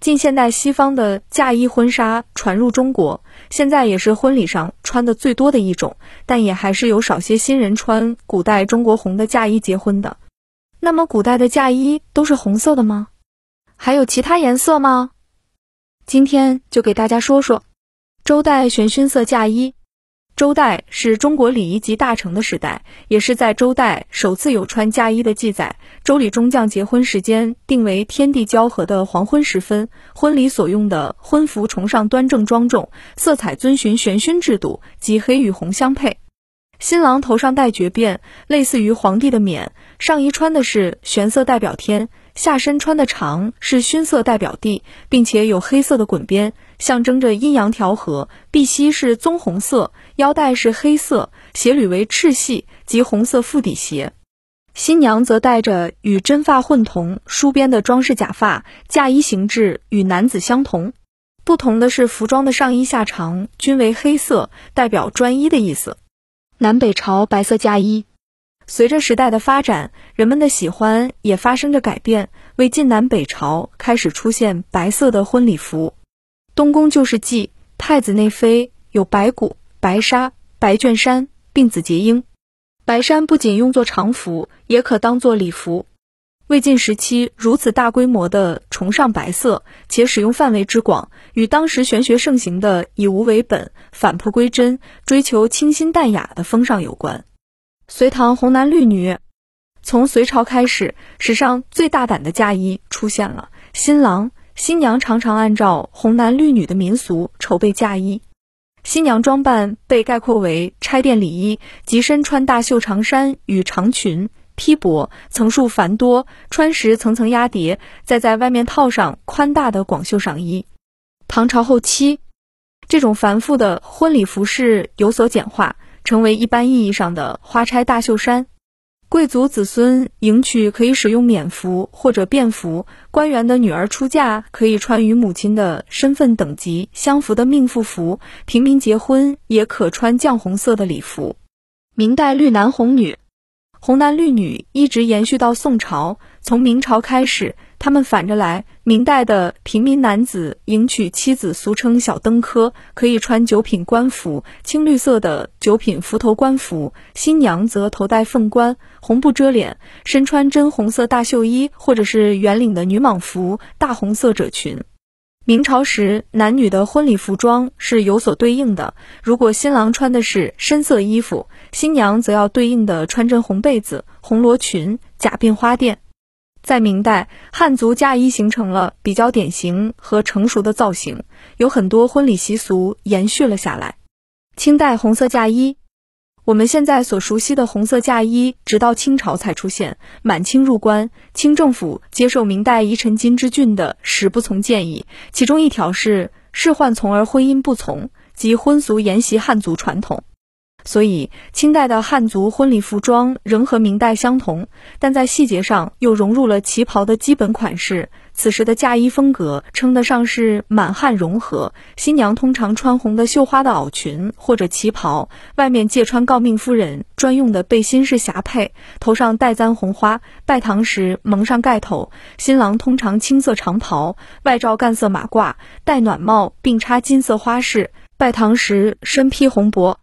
近现代西方的嫁衣婚纱传入中国，现在也是婚礼上穿的最多的一种，但也还是有少些新人穿古代中国红的嫁衣结婚的。那么，古代的嫁衣都是红色的吗？还有其他颜色吗？今天就给大家说说周代玄熏色嫁衣。周代是中国礼仪集大成的时代，也是在周代首次有穿嫁衣的记载。周礼中将结婚时间定为天地交合的黄昏时分，婚礼所用的婚服崇尚端正庄重，色彩遵循玄勋制度，即黑与红相配。新郎头上戴爵辫，类似于皇帝的冕，上衣穿的是玄色代表天，下身穿的长是熏色代表地，并且有黑色的滚边，象征着阴阳调和。碧玺是棕红色，腰带是黑色，鞋履为赤系及红色腹底鞋。新娘则戴着与真发混同、梳边的装饰假发，嫁衣形制与男子相同，不同的是服装的上衣下长均为黑色，代表专一的意思。南北朝白色嫁衣，随着时代的发展，人们的喜欢也发生着改变。为晋南北朝开始出现白色的婚礼服，《东宫旧事记》太子内妃有白骨、白纱、白绢衫，并子结缨。白衫不仅用作常服，也可当作礼服。魏晋时期如此大规模的崇尚白色，且使用范围之广，与当时玄学盛行的以无为本、返璞归真、追求清新淡雅的风尚有关。隋唐红男绿女，从隋朝开始，史上最大胆的嫁衣出现了。新郎新娘常常按照红男绿女的民俗筹备嫁衣，新娘装扮被概括为拆殿礼衣，即身穿大袖长衫与长裙。披帛层数繁多，穿时层层压叠，再在外面套上宽大的广袖上衣。唐朝后期，这种繁复的婚礼服饰有所简化，成为一般意义上的花钗大袖衫。贵族子孙迎娶可以使用冕服或者便服，官员的女儿出嫁可以穿与母亲的身份等级相符的命妇服，平民结婚也可穿绛红色的礼服。明代绿男红女。红男绿女一直延续到宋朝，从明朝开始，他们反着来。明代的平民男子迎娶妻子，俗称小登科，可以穿九品官服，青绿色的九品幞头官服；新娘则头戴凤冠，红布遮脸，身穿真红色大袖衣，或者是圆领的女蟒服、大红色褶裙。明朝时，男女的婚礼服装是有所对应的。如果新郎穿的是深色衣服，新娘则要对应的穿着红被子、红罗裙、假鬓花钿。在明代，汉族嫁衣形成了比较典型和成熟的造型，有很多婚礼习俗延续了下来。清代红色嫁衣。我们现在所熟悉的红色嫁衣，直到清朝才出现。满清入关，清政府接受明代遗臣金之俊的十不从建议，其中一条是仕宦从而婚姻不从，即婚俗沿袭汉族传统。所以，清代的汉族婚礼服装仍和明代相同，但在细节上又融入了旗袍的基本款式。此时的嫁衣风格称得上是满汉融合。新娘通常穿红的绣花的袄裙或者旗袍，外面借穿诰命夫人专用的背心式霞帔，头上戴簪红花，拜堂时蒙上盖头。新郎通常青色长袍，外罩干色马褂，戴暖帽，并插金色花饰，拜堂时身披红帛。